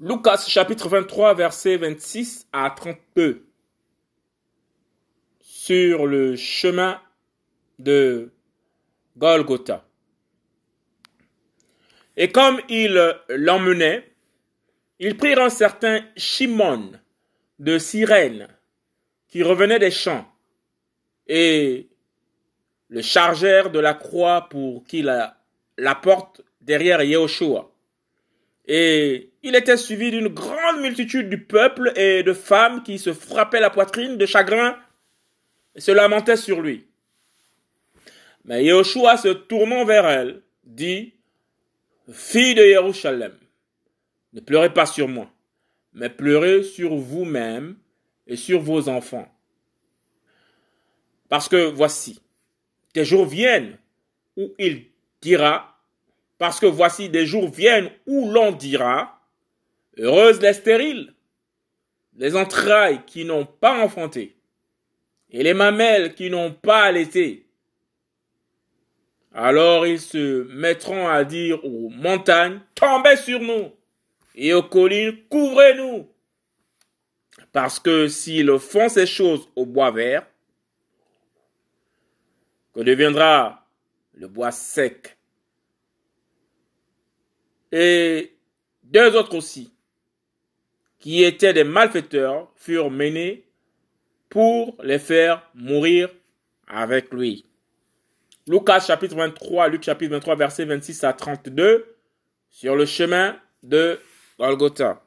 Lucas chapitre 23 versets 26 à 32. Sur le chemin de Golgotha. Et comme il l'emmenait, ils prirent un certain Shimon de Cyrène qui revenait des champs et le chargèrent de la croix pour qu'il la, porte derrière Yehoshua. Et il était suivi d'une grande multitude du peuple et de femmes qui se frappaient la poitrine de chagrin et se lamentaient sur lui. Mais Yehoshua se tournant vers elle, dit, Fille de Jérusalem, ne pleurez pas sur moi, mais pleurez sur vous-même et sur vos enfants. Parce que voici, des jours viennent où il dira, parce que voici des jours viennent où l'on dira, heureuses les stériles, les entrailles qui n'ont pas enfanté, et les mamelles qui n'ont pas allaité. Alors ils se mettront à dire aux montagnes, tombez sur nous, et aux collines, couvrez-nous. Parce que s'ils font ces choses au bois vert, que deviendra le bois sec. Et deux autres aussi, qui étaient des malfaiteurs, furent menés pour les faire mourir avec lui. Lucas chapitre 23, Luc chapitre 23, verset 26 à 32, sur le chemin de Golgotha.